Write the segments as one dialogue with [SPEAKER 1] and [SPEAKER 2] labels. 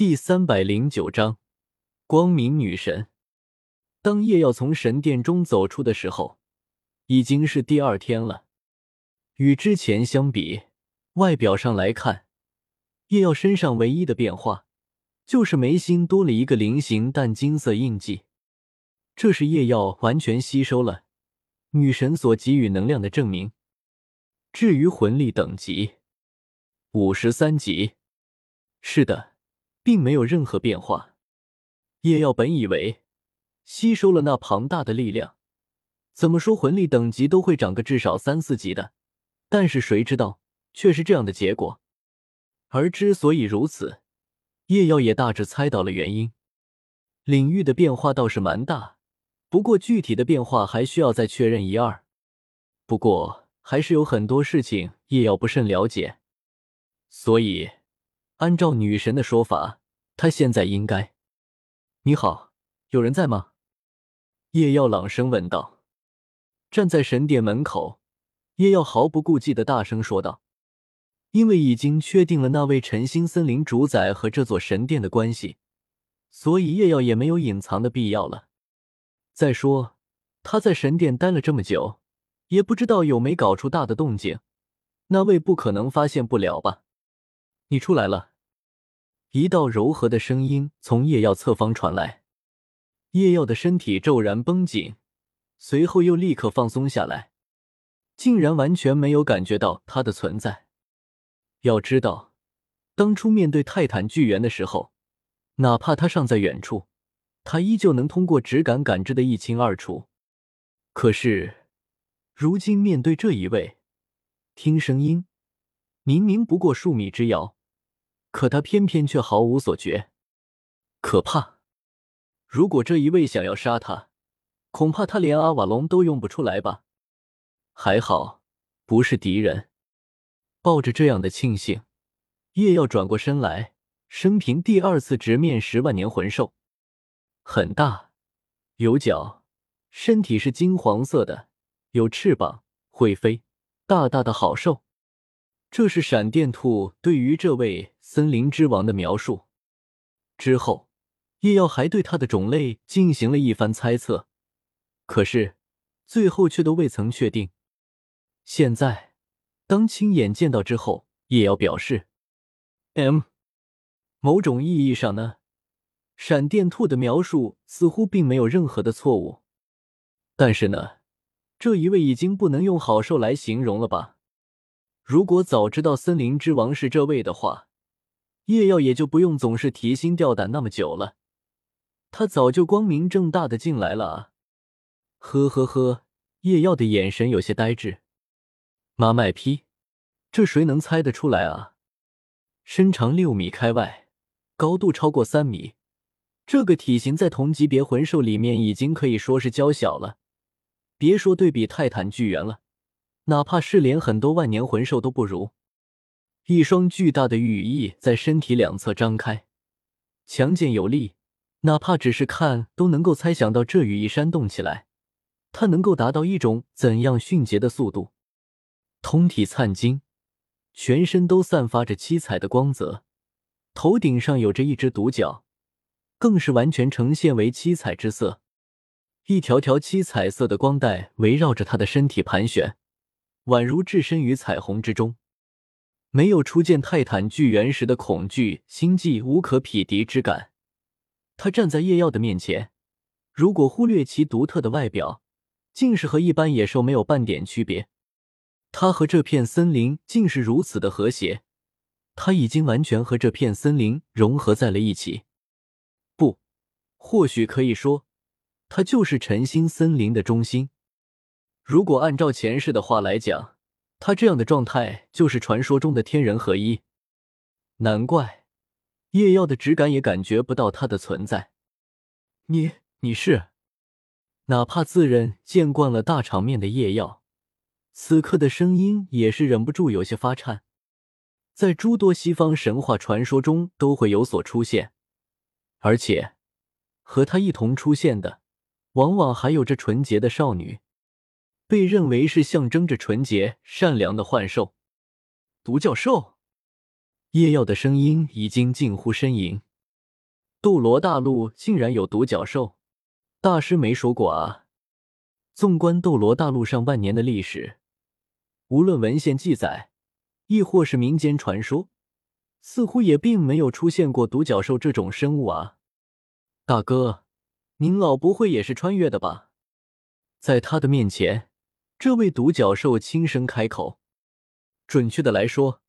[SPEAKER 1] 第三百零九章，光明女神。当叶耀从神殿中走出的时候，已经是第二天了。与之前相比，外表上来看，叶耀身上唯一的变化就是眉心多了一个菱形淡金色印记，这是叶耀完全吸收了女神所给予能量的证明。至于魂力等级，五十三级，是的。并没有任何变化。叶耀本以为吸收了那庞大的力量，怎么说魂力等级都会涨个至少三四级的，但是谁知道却是这样的结果。而之所以如此，叶耀也大致猜到了原因。领域的变化倒是蛮大，不过具体的变化还需要再确认一二。不过还是有很多事情叶耀不甚了解，所以。按照女神的说法，他现在应该……你好，有人在吗？叶耀朗声问道。站在神殿门口，叶耀毫不顾忌的大声说道：“因为已经确定了那位晨星森林主宰和这座神殿的关系，所以叶耀也没有隐藏的必要了。再说，他在神殿待了这么久，也不知道有没搞出大的动静，那位不可能发现不了吧？你出来了。”一道柔和的声音从叶耀侧方传来，叶耀的身体骤然绷紧，随后又立刻放松下来，竟然完全没有感觉到他的存在。要知道，当初面对泰坦巨猿的时候，哪怕他尚在远处，他依旧能通过直感感知的一清二楚。可是，如今面对这一位，听声音，明明不过数米之遥。可他偏偏却毫无所觉，可怕！如果这一位想要杀他，恐怕他连阿瓦隆都用不出来吧？还好不是敌人。抱着这样的庆幸，叶耀转过身来，生平第二次直面十万年魂兽，很大，有角，身体是金黄色的，有翅膀，会飞，大大的好兽。这是闪电兔对于这位森林之王的描述。之后，叶耀还对他的种类进行了一番猜测，可是最后却都未曾确定。现在，当亲眼见到之后，叶耀表示：“M，某种意义上呢，闪电兔的描述似乎并没有任何的错误。但是呢，这一位已经不能用好兽来形容了吧？”如果早知道森林之王是这位的话，叶耀也就不用总是提心吊胆那么久了。他早就光明正大的进来了啊！呵呵呵，叶耀的眼神有些呆滞。妈卖批，这谁能猜得出来啊？身长六米开外，高度超过三米，这个体型在同级别魂兽里面已经可以说是娇小了，别说对比泰坦巨猿了。哪怕是连很多万年魂兽都不如，一双巨大的羽翼在身体两侧张开，强健有力。哪怕只是看都能够猜想到这羽翼扇动起来，它能够达到一种怎样迅捷的速度。通体灿金，全身都散发着七彩的光泽，头顶上有着一只独角，更是完全呈现为七彩之色。一条条七彩色的光带围绕着他的身体盘旋。宛如置身于彩虹之中，没有初见泰坦巨猿时的恐惧心悸无可匹敌之感。他站在夜耀的面前，如果忽略其独特的外表，竟是和一般野兽没有半点区别。他和这片森林竟是如此的和谐，他已经完全和这片森林融合在了一起。不，或许可以说，他就是晨星森林的中心。如果按照前世的话来讲，他这样的状态就是传说中的天人合一。难怪叶耀的直感也感觉不到他的存在。你你是？哪怕自认见惯了大场面的叶耀，此刻的声音也是忍不住有些发颤。在诸多西方神话传说中都会有所出现，而且和他一同出现的，往往还有着纯洁的少女。被认为是象征着纯洁善良的幻兽，独角兽。叶耀的声音已经近乎呻吟。斗罗大陆竟然有独角兽？大师没说过啊！纵观斗罗大陆上万年的历史，无论文献记载，亦或是民间传说，似乎也并没有出现过独角兽这种生物啊！大哥，您老不会也是穿越的吧？在他的面前，这位独角兽轻声开口：“准确的来说，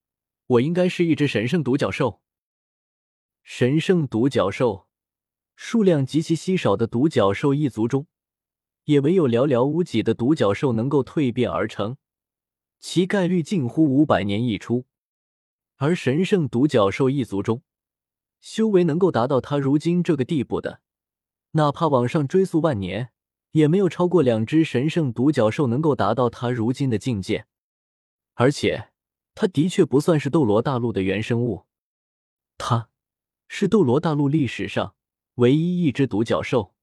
[SPEAKER 1] 我应该是一只神圣独角兽。”神圣独角兽，数量极其稀少的独角兽一族中，也唯有寥寥无几的独角兽能够蜕变而成，其概率近乎五百年一出。而神圣独角兽一族中，修为能够达到他如今这个地步的，哪怕往上追溯万年，也没有超过两只神圣独角兽能够达到他如今的境界。而且，他的确不算是斗罗大陆的原生物，他。是斗罗大陆历史上唯一一只独角兽，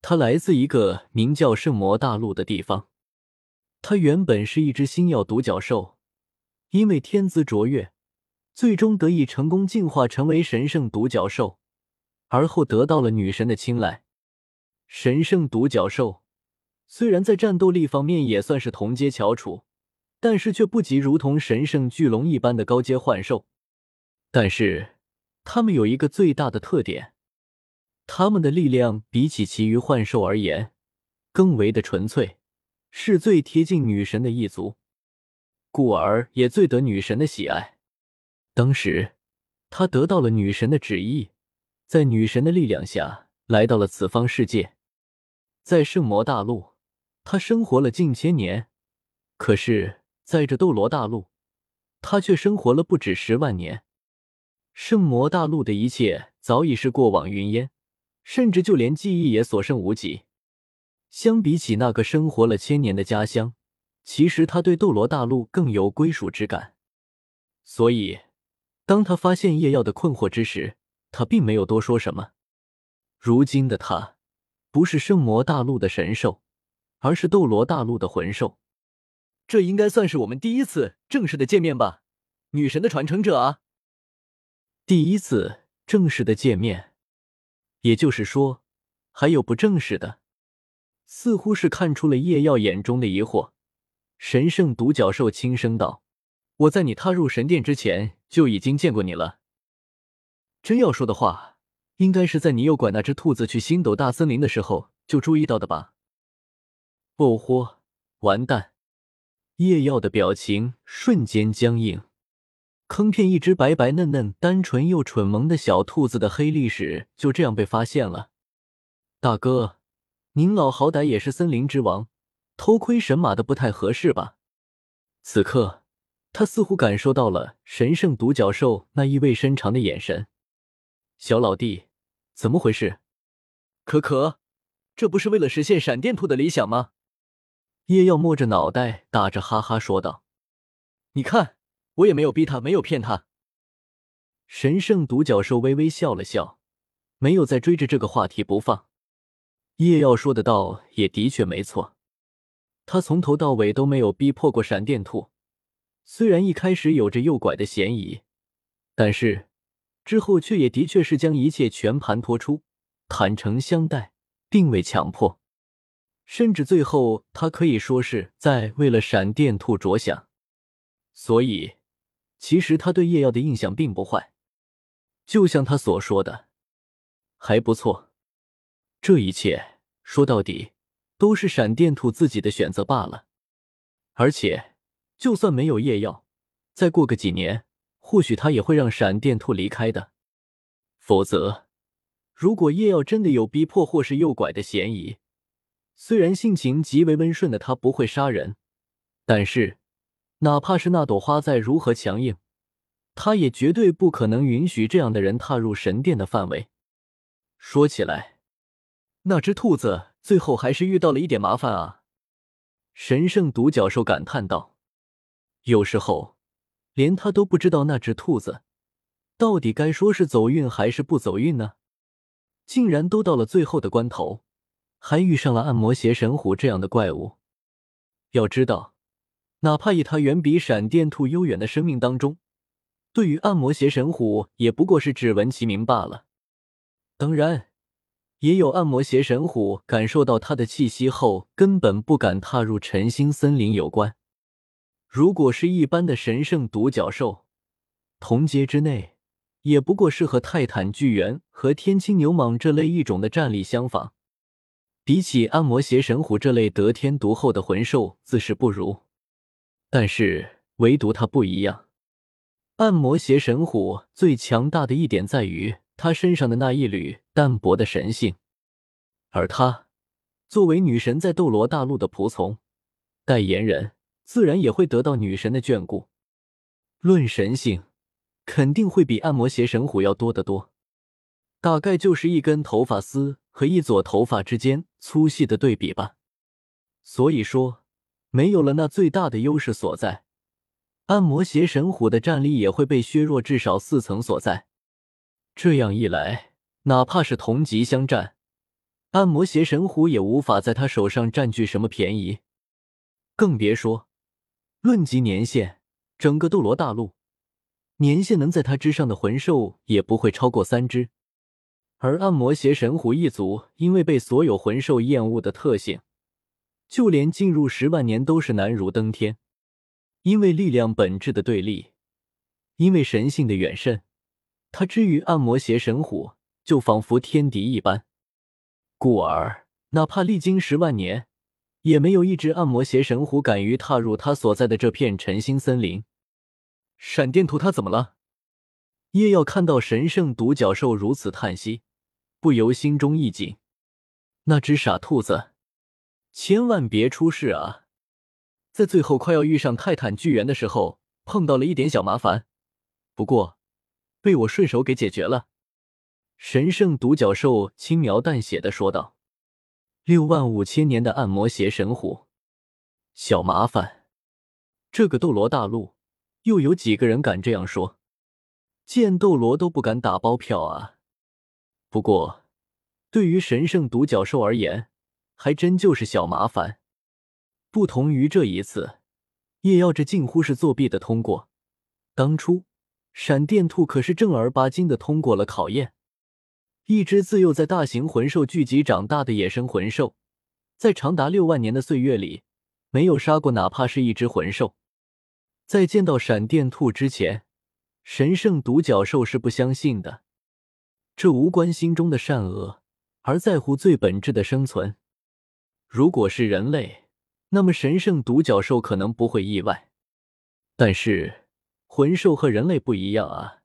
[SPEAKER 1] 它来自一个名叫圣魔大陆的地方。他原本是一只星耀独角兽，因为天资卓越，最终得以成功进化成为神圣独角兽，而后得到了女神的青睐。神圣独角兽虽然在战斗力方面也算是同阶翘楚，但是却不及如同神圣巨龙一般的高阶幻兽。但是。他们有一个最大的特点，他们的力量比起其余幻兽而言更为的纯粹，是最贴近女神的一族，故而也最得女神的喜爱。当时，他得到了女神的旨意，在女神的力量下来到了此方世界，在圣魔大陆，他生活了近千年，可是在这斗罗大陆，他却生活了不止十万年。圣魔大陆的一切早已是过往云烟，甚至就连记忆也所剩无几。相比起那个生活了千年的家乡，其实他对斗罗大陆更有归属之感。所以，当他发现叶耀的困惑之时，他并没有多说什么。如今的他，不是圣魔大陆的神兽，而是斗罗大陆的魂兽。这应该算是我们第一次正式的见面吧，女神的传承者啊！第一次正式的见面，也就是说，还有不正式的。似乎是看出了叶耀眼中的疑惑，神圣独角兽轻声道：“我在你踏入神殿之前就已经见过你了。真要说的话，应该是在你诱拐那只兔子去星斗大森林的时候就注意到的吧？”哦豁，完蛋！叶耀的表情瞬间僵硬。坑骗一只白白嫩嫩、单纯又蠢萌的小兔子的黑历史就这样被发现了。大哥，您老好歹也是森林之王，偷窥神马的不太合适吧？此刻，他似乎感受到了神圣独角兽那意味深长的眼神。小老弟，怎么回事？可可，这不是为了实现闪电兔的理想吗？叶耀摸着脑袋，打着哈哈说道：“你看。”我也没有逼他，没有骗他。神圣独角兽微微笑了笑，没有再追着这个话题不放。叶耀说的倒也的确没错，他从头到尾都没有逼迫过闪电兔。虽然一开始有着诱拐的嫌疑，但是之后却也的确是将一切全盘托出，坦诚相待，并未强迫。甚至最后，他可以说是在为了闪电兔着想。所以。其实他对叶耀的印象并不坏，就像他所说的，还不错。这一切说到底都是闪电兔自己的选择罢了。而且，就算没有叶耀，再过个几年，或许他也会让闪电兔离开的。否则，如果叶耀真的有逼迫或是诱拐的嫌疑，虽然性情极为温顺的他不会杀人，但是。哪怕是那朵花再如何强硬，他也绝对不可能允许这样的人踏入神殿的范围。说起来，那只兔子最后还是遇到了一点麻烦啊！神圣独角兽感叹道：“有时候，连他都不知道那只兔子到底该说是走运还是不走运呢？竟然都到了最后的关头，还遇上了暗魔邪神虎这样的怪物。要知道。”哪怕以他远比闪电兔悠远的生命当中，对于暗魔邪神虎也不过是只闻其名罢了。当然，也有暗魔邪神虎感受到他的气息后，根本不敢踏入晨星森林有关。如果是一般的神圣独角兽，同阶之内，也不过是和泰坦巨猿和天青牛蟒这类异种的战力相仿。比起暗魔邪神虎这类得天独厚的魂兽，自是不如。但是唯独它不一样，暗魔邪神虎最强大的一点在于它身上的那一缕淡薄的神性，而它作为女神在斗罗大陆的仆从、代言人，自然也会得到女神的眷顾。论神性，肯定会比暗魔邪神虎要多得多，大概就是一根头发丝和一撮头发之间粗细的对比吧。所以说。没有了那最大的优势所在，暗魔邪神虎的战力也会被削弱至少四层所在。这样一来，哪怕是同级相战，暗魔邪神虎也无法在他手上占据什么便宜。更别说论及年限，整个斗罗大陆年限能在他之上的魂兽也不会超过三只。而暗魔邪神虎一族因为被所有魂兽厌恶的特性。就连进入十万年都是难如登天，因为力量本质的对立，因为神性的远甚，他之于暗魔邪神虎就仿佛天敌一般，故而哪怕历经十万年，也没有一只暗魔邪神虎敢于踏入他所在的这片晨星森林。闪电兔他怎么了？叶耀看到神圣独角兽如此叹息，不由心中一紧，那只傻兔子。千万别出事啊！在最后快要遇上泰坦巨猿的时候，碰到了一点小麻烦，不过被我顺手给解决了。神圣独角兽轻描淡写的说道：“六万五千年的暗魔邪神虎，小麻烦，这个斗罗大陆又有几个人敢这样说？剑斗罗都不敢打包票啊！不过，对于神圣独角兽而言，还真就是小麻烦，不同于这一次，叶耀这近乎是作弊的通过。当初闪电兔可是正儿八经的通过了考验。一只自幼在大型魂兽聚集长大的野生魂兽，在长达六万年的岁月里，没有杀过哪怕是一只魂兽。在见到闪电兔之前，神圣独角兽是不相信的。这无关心中的善恶，而在乎最本质的生存。如果是人类，那么神圣独角兽可能不会意外。但是魂兽和人类不一样啊，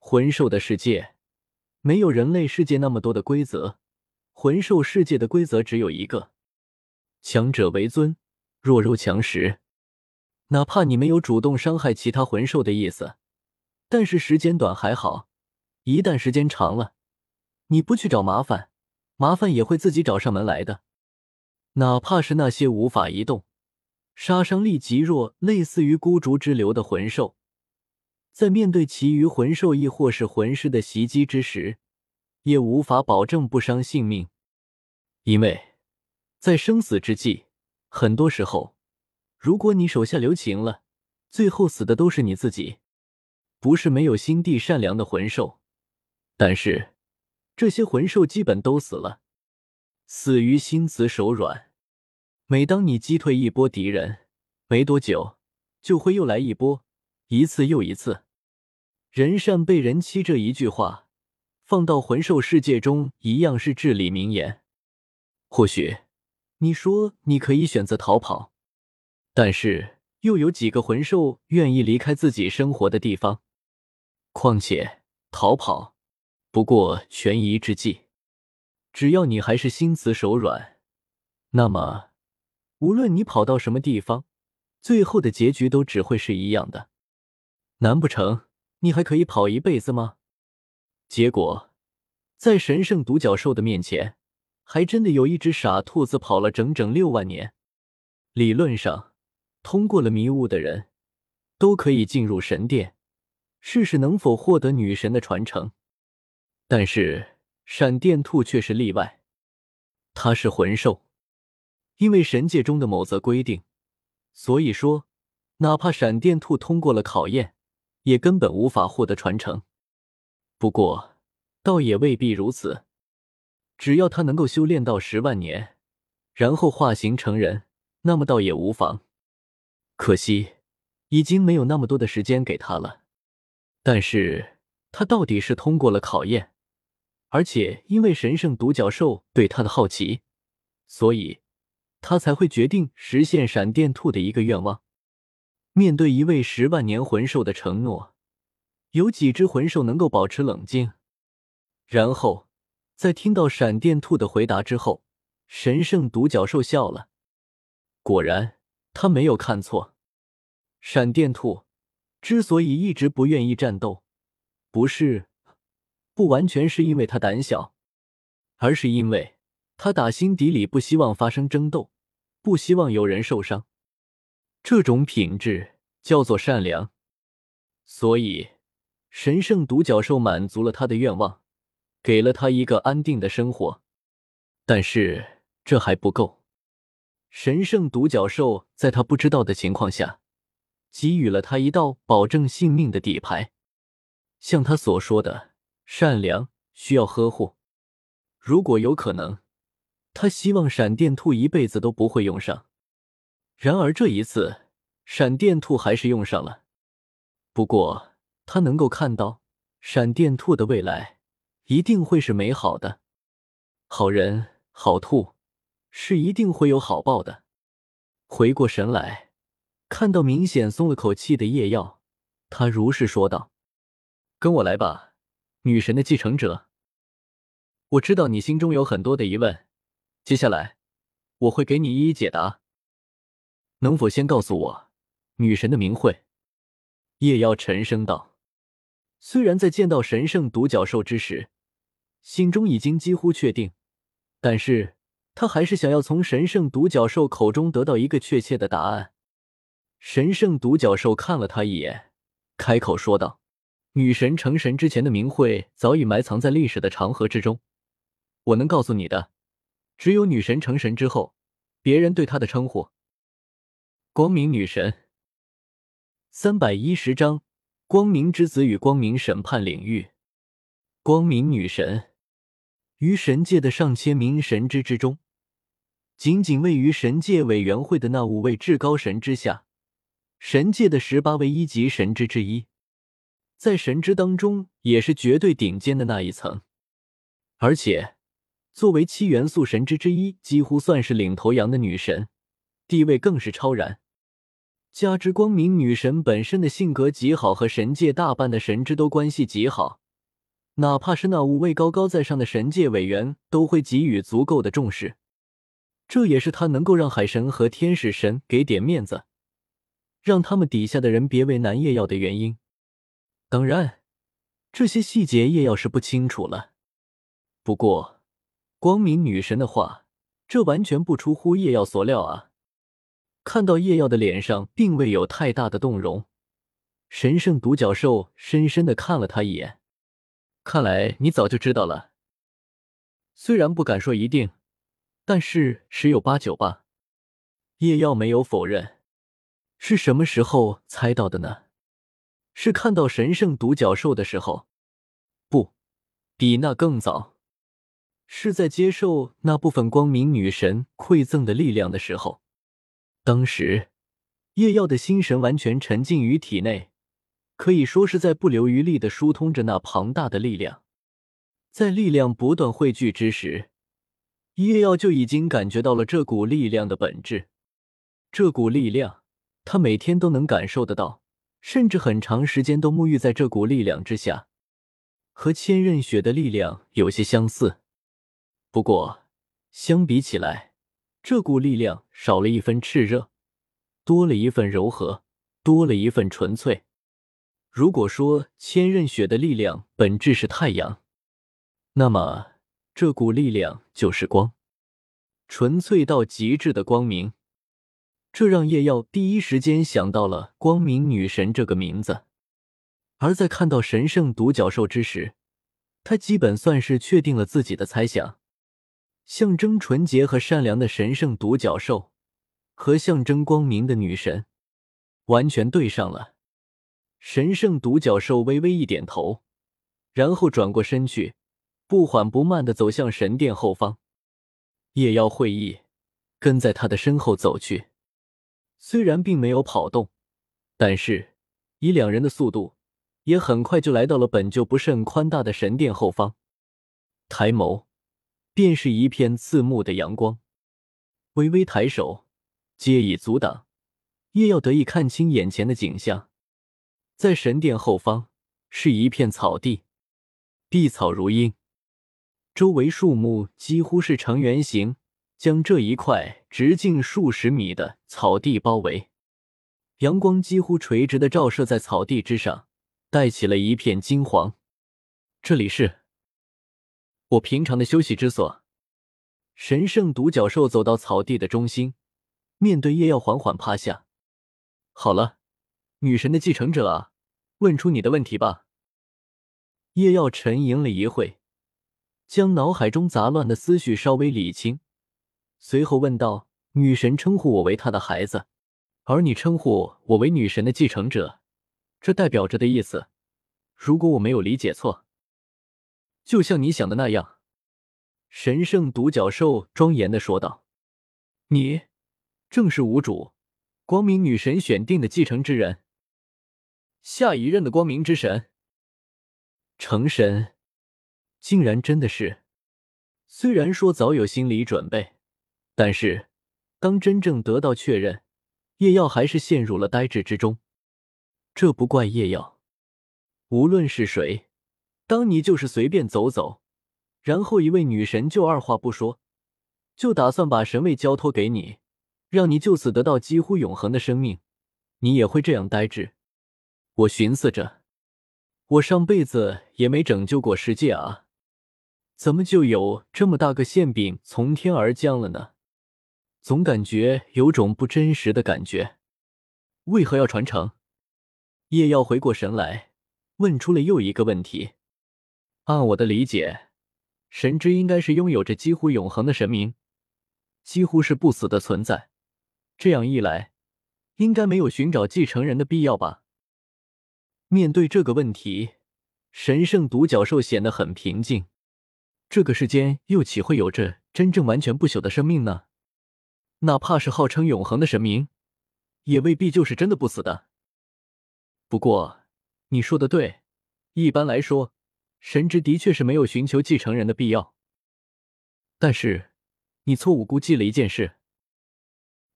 [SPEAKER 1] 魂兽的世界没有人类世界那么多的规则，魂兽世界的规则只有一个：强者为尊，弱肉强食。哪怕你没有主动伤害其他魂兽的意思，但是时间短还好，一旦时间长了，你不去找麻烦，麻烦也会自己找上门来的。哪怕是那些无法移动、杀伤力极弱、类似于孤竹之流的魂兽，在面对其余魂兽亦或是魂师的袭击之时，也无法保证不伤性命。因为，在生死之际，很多时候，如果你手下留情了，最后死的都是你自己。不是没有心地善良的魂兽，但是这些魂兽基本都死了。死于心慈手软。每当你击退一波敌人，没多久就会又来一波，一次又一次。人善被人欺这一句话，放到魂兽世界中一样是至理名言。或许你说你可以选择逃跑，但是又有几个魂兽愿意离开自己生活的地方？况且逃跑不过权宜之计。只要你还是心慈手软，那么无论你跑到什么地方，最后的结局都只会是一样的。难不成你还可以跑一辈子吗？结果，在神圣独角兽的面前，还真的有一只傻兔子跑了整整六万年。理论上，通过了迷雾的人，都可以进入神殿，试试能否获得女神的传承。但是。闪电兔却是例外，它是魂兽，因为神界中的某则规定，所以说，哪怕闪电兔通过了考验，也根本无法获得传承。不过，倒也未必如此。只要他能够修炼到十万年，然后化形成人，那么倒也无妨。可惜，已经没有那么多的时间给他了。但是他到底是通过了考验，而且因为神圣独角兽对他的好奇，所以他才会决定实现闪电兔的一个愿望。面对一位十万年魂兽的承诺，有几只魂兽能够保持冷静？然后，在听到闪电兔的回答之后，神圣独角兽笑了。果然，他没有看错。闪电兔之所以一直不愿意战斗，不是不完全是因为他胆小，而是因为他打心底里不希望发生争斗，不希望有人受伤。这种品质叫做善良，所以神圣独角兽满足了他的愿望，给了他一个安定的生活。但是这还不够，神圣独角兽在他不知道的情况下，给予了他一道保证性命的底牌。像他所说的，善良需要呵护。如果有可能，他希望闪电兔一辈子都不会用上。然而这一次，闪电兔还是用上了。不过他能够看到，闪电兔的未来一定会是美好的。好人好兔是一定会有好报的。回过神来，看到明显松了口气的叶耀，他如是说道：“跟我来吧，女神的继承者。我知道你心中有很多的疑问，接下来我会给你一一解答。”能否先告诉我女神的名讳？叶妖沉声道。虽然在见到神圣独角兽之时，心中已经几乎确定，但是他还是想要从神圣独角兽口中得到一个确切的答案。神圣独角兽看了他一眼，开口说道：“女神成神之前的名讳早已埋藏在历史的长河之中。我能告诉你的，只有女神成神之后，别人对她的称呼。”光明女神，三百一十章：光明之子与光明审判领域。光明女神于神界的上千名神之之中，仅仅位于神界委员会的那五位至高神之下，神界的十八位一级神之之一，在神之当中也是绝对顶尖的那一层。而且，作为七元素神之之一，几乎算是领头羊的女神，地位更是超然。加之光明女神本身的性格极好，和神界大半的神之都关系极好，哪怕是那五位高高在上的神界委员都会给予足够的重视。这也是他能够让海神和天使神给点面子，让他们底下的人别为难叶耀的原因。当然，这些细节叶耀是不清楚了。不过，光明女神的话，这完全不出乎叶耀所料啊。看到叶耀的脸上并未有太大的动容，神圣独角兽深深的看了他一眼。看来你早就知道了，虽然不敢说一定，但是十有八九吧。叶耀没有否认。是什么时候猜到的呢？是看到神圣独角兽的时候？不，比那更早，是在接受那部分光明女神馈赠的力量的时候。当时，叶耀的心神完全沉浸于体内，可以说是在不留余力的疏通着那庞大的力量。在力量不断汇聚之时，叶耀就已经感觉到了这股力量的本质。这股力量，他每天都能感受得到，甚至很长时间都沐浴在这股力量之下，和千仞雪的力量有些相似。不过，相比起来，这股力量少了一分炽热，多了一份柔和，多了一份纯粹。如果说千仞雪的力量本质是太阳，那么这股力量就是光，纯粹到极致的光明。这让叶耀第一时间想到了光明女神这个名字。而在看到神圣独角兽之时，他基本算是确定了自己的猜想。象征纯洁和善良的神圣独角兽，和象征光明的女神，完全对上了。神圣独角兽微微一点头，然后转过身去，不缓不慢的走向神殿后方。夜妖会意，跟在他的身后走去。虽然并没有跑动，但是以两人的速度，也很快就来到了本就不甚宽大的神殿后方。抬眸，便是一片刺目的阳光。微微抬手，皆已阻挡。叶耀得以看清眼前的景象，在神殿后方是一片草地，碧草如茵，周围树木几乎是呈圆形，将这一块直径数十米的草地包围。阳光几乎垂直的照射在草地之上，带起了一片金黄。这里是我平常的休息之所。神圣独角兽走到草地的中心，面对叶耀，缓缓趴下。好了，女神的继承者啊，问出你的问题吧。叶耀沉吟了一会，将脑海中杂乱的思绪稍微理清，随后问道：“女神称呼我为她的孩子，而你称呼我为女神的继承者，这代表着的意思，如果我没有理解错，就像你想的那样。”神圣独角兽庄严的说道：“你正是无主。”光明女神选定的继承之人，下一任的光明之神成神，竟然真的是。虽然说早有心理准备，但是当真正得到确认，叶耀还是陷入了呆滞之中。这不怪叶耀，无论是谁，当你就是随便走走，然后一位女神就二话不说，就打算把神位交托给你。让你就此得到几乎永恒的生命，你也会这样呆滞？我寻思着，我上辈子也没拯救过世界啊，怎么就有这么大个馅饼从天而降了呢？总感觉有种不真实的感觉。为何要传承？叶耀回过神来，问出了又一个问题。按我的理解，神之应该是拥有着几乎永恒的神明，几乎是不死的存在。这样一来，应该没有寻找继承人的必要吧？面对这个问题，神圣独角兽显得很平静。这个世间又岂会有着真正完全不朽的生命呢？哪怕是号称永恒的神明，也未必就是真的不死的。不过你说的对，一般来说，神职的确是没有寻求继承人的必要。但是你错误估计了一件事。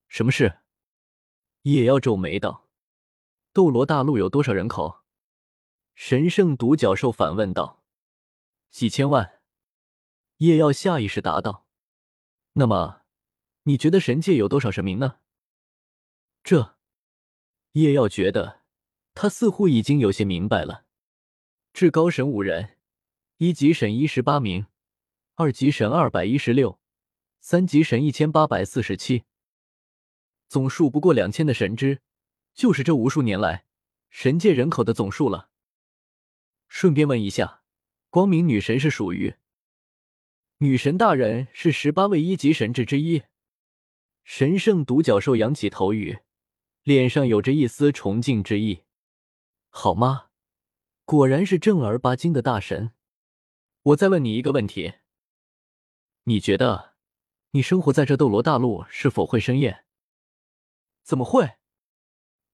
[SPEAKER 1] 什么事？叶耀皱眉道：“斗罗大陆有多少人口？”神圣独角兽反问道：“几千万。”叶耀下意识答道：“那么，你觉得神界有多少神明呢？”这，叶耀觉得他似乎已经有些明白了：至高神五人，一级神一十八名，二级神二百一十六，三级神一千八百四十七。总数不过两千的神之，就是这无数年来神界人口的总数了。顺便问一下，光明女神是属于？女神大人是十八位一级神智之一。神圣独角兽扬起头羽，脸上有着一丝崇敬之意。好吗？果然是正儿八经的大神。我再问你一个问题：你觉得你生活在这斗罗大陆是否会生厌？怎么会？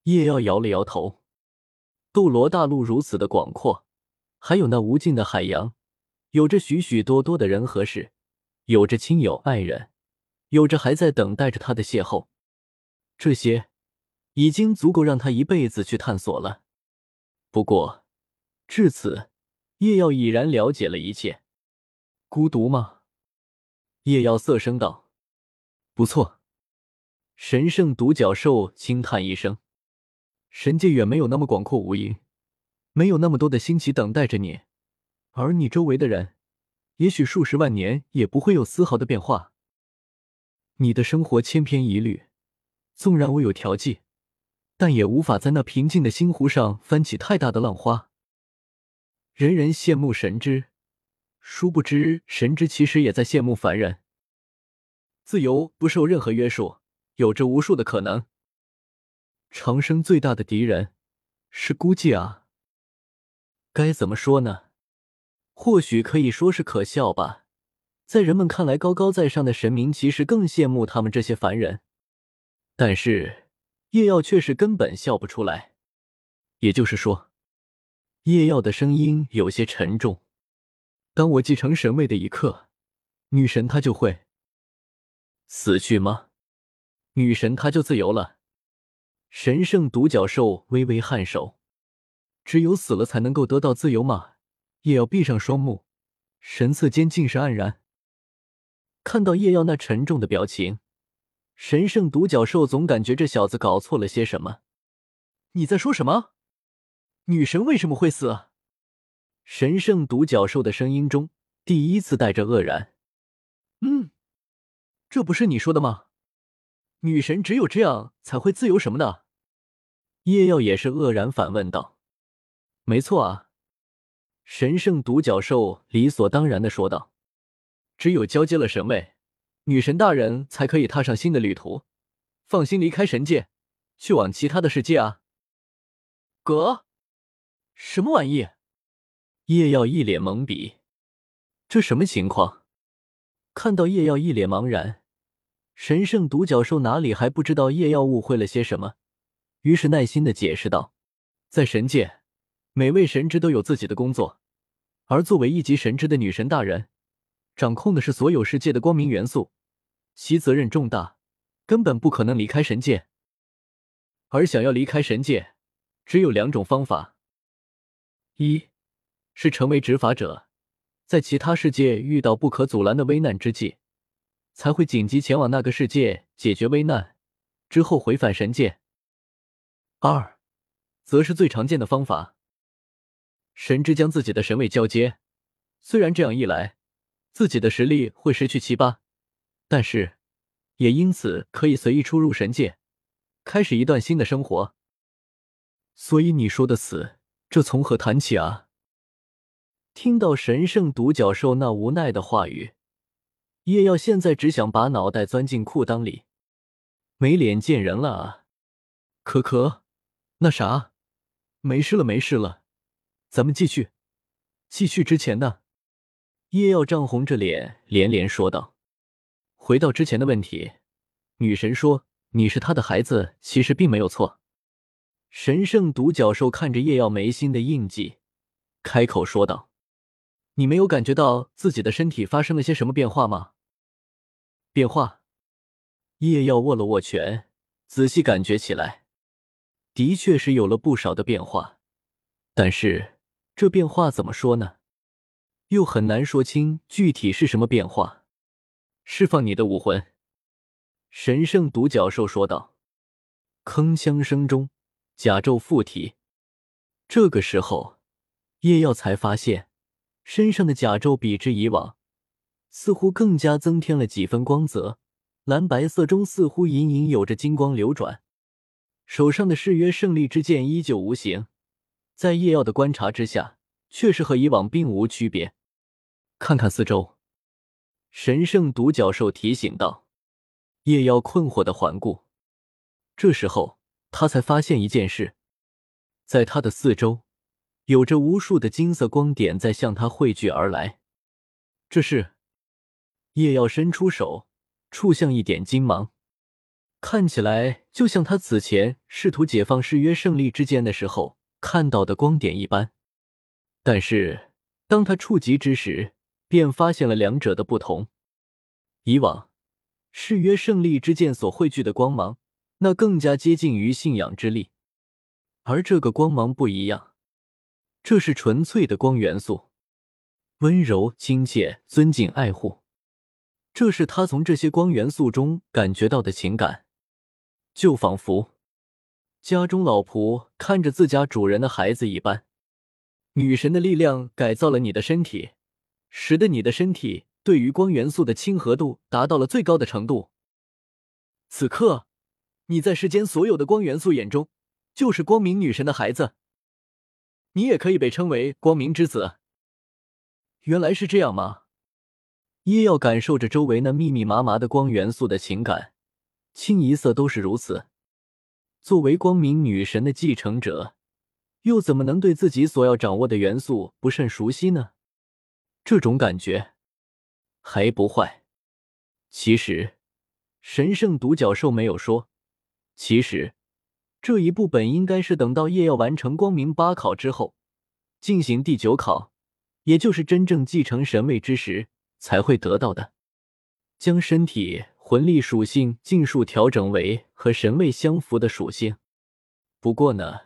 [SPEAKER 1] 叶耀摇了摇头。斗罗大陆如此的广阔，还有那无尽的海洋，有着许许多多的人和事，有着亲友爱人，有着还在等待着他的邂逅，这些已经足够让他一辈子去探索了。不过至此，叶耀已然了解了一切。孤独吗？叶耀色声道：“不错。”神圣独角兽轻叹一声：“神界远没有那么广阔无垠，没有那么多的新奇等待着你，而你周围的人，也许数十万年也不会有丝毫的变化。你的生活千篇一律，纵然我有调剂，但也无法在那平静的星湖上翻起太大的浪花。人人羡慕神之，殊不知神之其实也在羡慕凡人。自由不受任何约束。”有着无数的可能。长生最大的敌人是孤寂啊！该怎么说呢？或许可以说是可笑吧。在人们看来，高高在上的神明其实更羡慕他们这些凡人。但是叶耀却是根本笑不出来。也就是说，叶耀的声音有些沉重。当我继承神位的一刻，女神她就会死去吗？女神她就自由了？神圣独角兽微微颔首。只有死了才能够得到自由吗？叶耀闭上双目，神色间尽是黯然。看到叶耀那沉重的表情，神圣独角兽总感觉这小子搞错了些什么。你在说什么？女神为什么会死？神圣独角兽的声音中第一次带着愕然。嗯，这不是你说的吗？女神只有这样才会自由什么的？叶耀也是愕然反问道。没错啊，神圣独角兽理所当然的说道。只有交接了神位，女神大人才可以踏上新的旅途，放心离开神界，去往其他的世界啊。哥，什么玩意？叶耀一脸懵逼，这什么情况？看到叶耀一脸茫然，神圣独角兽哪里还不知道叶耀误会了些什么，于是耐心的解释道：“在神界，每位神职都有自己的工作，而作为一级神职的女神大人。”掌控的是所有世界的光明元素，其责任重大，根本不可能离开神界。而想要离开神界，只有两种方法：一是成为执法者，在其他世界遇到不可阻拦的危难之际，才会紧急前往那个世界解决危难，之后回返神界；二则是最常见的方法：神之将自己的神位交接。虽然这样一来，自己的实力会失去七八，但是也因此可以随意出入神界，开始一段新的生活。所以你说的死，这从何谈起啊？听到神圣独角兽那无奈的话语，叶耀现在只想把脑袋钻进裤裆里，没脸见人了啊！可可，那啥，没事了，没事了，咱们继续，继续之前的。叶耀涨红着脸，连连说道：“回到之前的问题，女神说你是她的孩子，其实并没有错。”神圣独角兽看着叶耀眉心的印记，开口说道：“你没有感觉到自己的身体发生了些什么变化吗？”变化？叶耀握了握拳，仔细感觉起来，的确是有了不少的变化，但是这变化怎么说呢？又很难说清具体是什么变化。释放你的武魂，神圣独角兽说道。铿锵声中，甲胄附体。这个时候，叶耀才发现身上的甲胄比之以往，似乎更加增添了几分光泽。蓝白色中似乎隐隐有着金光流转。手上的誓约胜利之剑依旧无形，在叶耀的观察之下，却是和以往并无区别。看看四周，神圣独角兽提醒道。叶妖困惑的环顾，这时候他才发现一件事，在他的四周，有着无数的金色光点在向他汇聚而来。这是叶耀伸出手触向一点金芒，看起来就像他此前试图解放誓约胜利之剑的时候看到的光点一般。但是当他触及之时，便发现了两者的不同。以往誓约胜利之剑所汇聚的光芒，那更加接近于信仰之力，而这个光芒不一样，这是纯粹的光元素，温柔、亲切、尊敬、爱护，这是他从这些光元素中感觉到的情感，就仿佛家中老仆看着自家主人的孩子一般。女神的力量改造了你的身体。使得你的身体对于光元素的亲和度达到了最高的程度。此刻，你在世间所有的光元素眼中，就是光明女神的孩子。你也可以被称为光明之子。原来是这样吗？叶耀感受着周围那密密麻麻的光元素的情感，清一色都是如此。作为光明女神的继承者，又怎么能对自己所要掌握的元素不甚熟悉呢？这种感觉还不坏。其实，神圣独角兽没有说。其实，这一步本应该是等到叶耀完成光明八考之后，进行第九考，也就是真正继承神位之时才会得到的。将身体魂力属性尽数调整为和神位相符的属性。不过呢，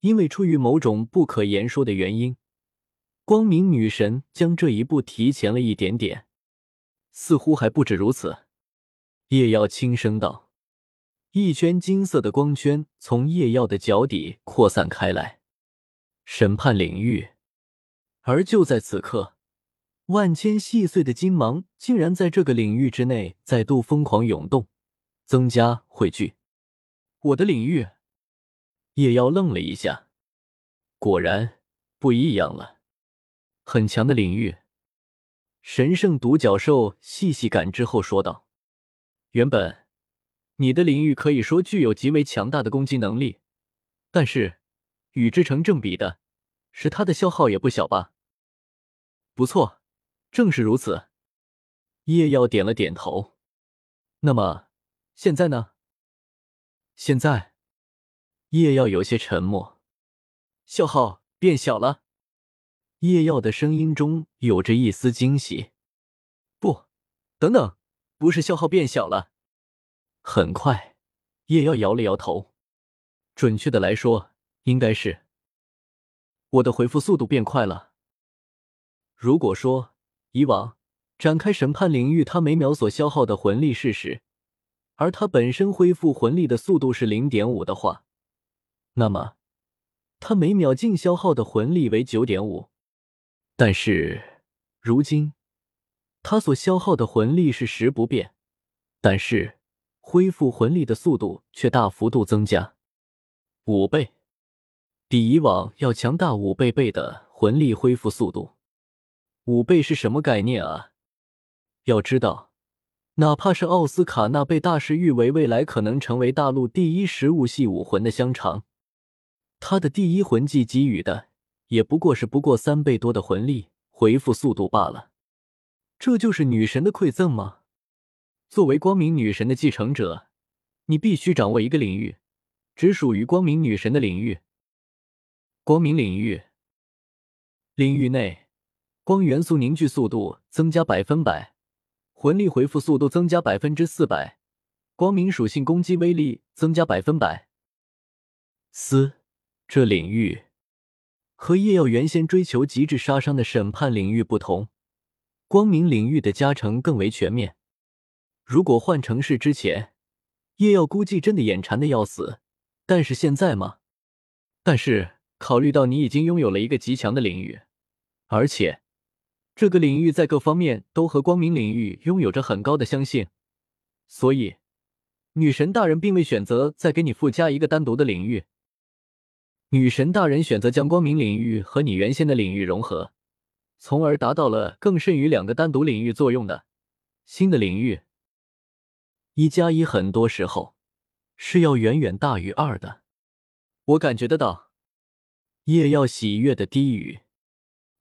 [SPEAKER 1] 因为出于某种不可言说的原因。光明女神将这一步提前了一点点，似乎还不止如此。叶耀轻声道：“一圈金色的光圈从叶耀的脚底扩散开来，审判领域。”而就在此刻，万千细碎的金芒竟然在这个领域之内再度疯狂涌动，增加汇聚。我的领域，叶耀愣了一下，果然不一样了。很强的领域，神圣独角兽细细感知后说道：“原本你的领域可以说具有极为强大的攻击能力，但是与之成正比的是它的消耗也不小吧？”不错，正是如此。叶耀点了点头。那么现在呢？现在，叶耀有些沉默，消耗变小了。叶耀的声音中有着一丝惊喜。不，等等，不是消耗变小了。很快，叶耀摇了摇头。准确的来说，应该是我的回复速度变快了。如果说以往展开审判领域，他每秒所消耗的魂力是十，而他本身恢复魂力的速度是零点五的话，那么他每秒净消耗的魂力为九点五。但是，如今他所消耗的魂力是十不变，但是恢复魂力的速度却大幅度增加五倍，比以往要强大五倍倍的魂力恢复速度。五倍是什么概念啊？要知道，哪怕是奥斯卡那被大师誉为未来可能成为大陆第一食物系武魂的香肠，他的第一魂技给予的。也不过是不过三倍多的魂力回复速度罢了，这就是女神的馈赠吗？作为光明女神的继承者，你必须掌握一个领域，只属于光明女神的领域。光明领域，领域内光元素凝聚速度增加百分百，魂力回复速度增加百分之四百，光明属性攻击威力增加百分百。嘶，这领域。和叶耀原先追求极致杀伤的审判领域不同，光明领域的加成更为全面。如果换成是之前，叶耀估计真的眼馋的要死。但是现在吗？但是考虑到你已经拥有了一个极强的领域，而且这个领域在各方面都和光明领域拥有着很高的相性，所以女神大人并未选择再给你附加一个单独的领域。女神大人选择将光明领域和你原先的领域融合，从而达到了更甚于两个单独领域作用的新的领域。一加一很多时候是要远远大于二的，我感觉得到。叶耀喜悦的低语：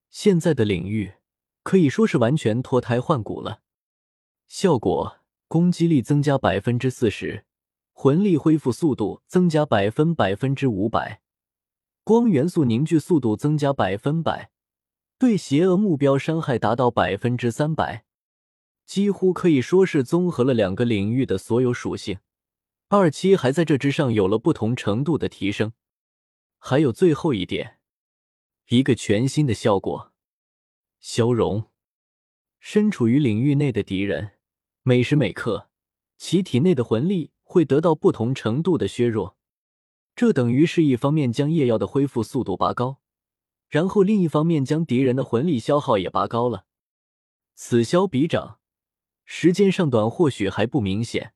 [SPEAKER 1] 现在的领域可以说是完全脱胎换骨了，效果攻击力增加百分之四十，魂力恢复速度增加百分百分之五百。光元素凝聚速度增加百分百，对邪恶目标伤害达到百分之三百，几乎可以说是综合了两个领域的所有属性。二期还在这之上有了不同程度的提升。还有最后一点，一个全新的效果：消融。身处于领域内的敌人，每时每刻其体内的魂力会得到不同程度的削弱。这等于是一方面将夜耀的恢复速度拔高，然后另一方面将敌人的魂力消耗也拔高了。此消彼长，时间上短或许还不明显，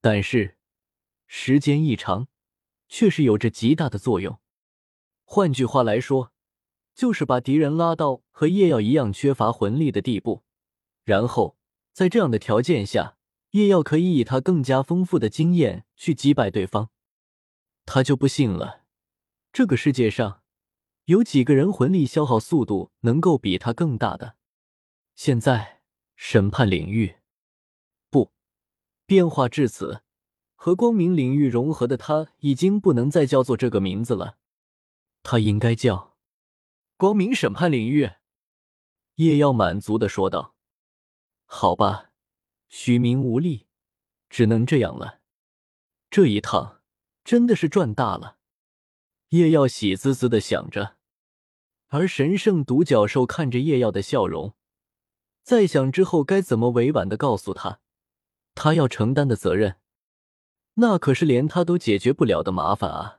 [SPEAKER 1] 但是时间一长，却是有着极大的作用。换句话来说，就是把敌人拉到和夜耀一样缺乏魂力的地步，然后在这样的条件下，夜耀可以以他更加丰富的经验去击败对方。他就不信了，这个世界上有几个人魂力消耗速度能够比他更大的？现在审判领域，不，变化至此，和光明领域融合的他已经不能再叫做这个名字了，他应该叫光明审判领域。叶耀满足的说道：“好吧，许明无力，只能这样了。这一趟真的是赚大了。”叶耀喜滋滋的想着，而神圣独角兽看着叶耀的笑容，在想之后该怎么委婉的告诉他，他要承担的责任，那可是连他都解决不了的麻烦啊。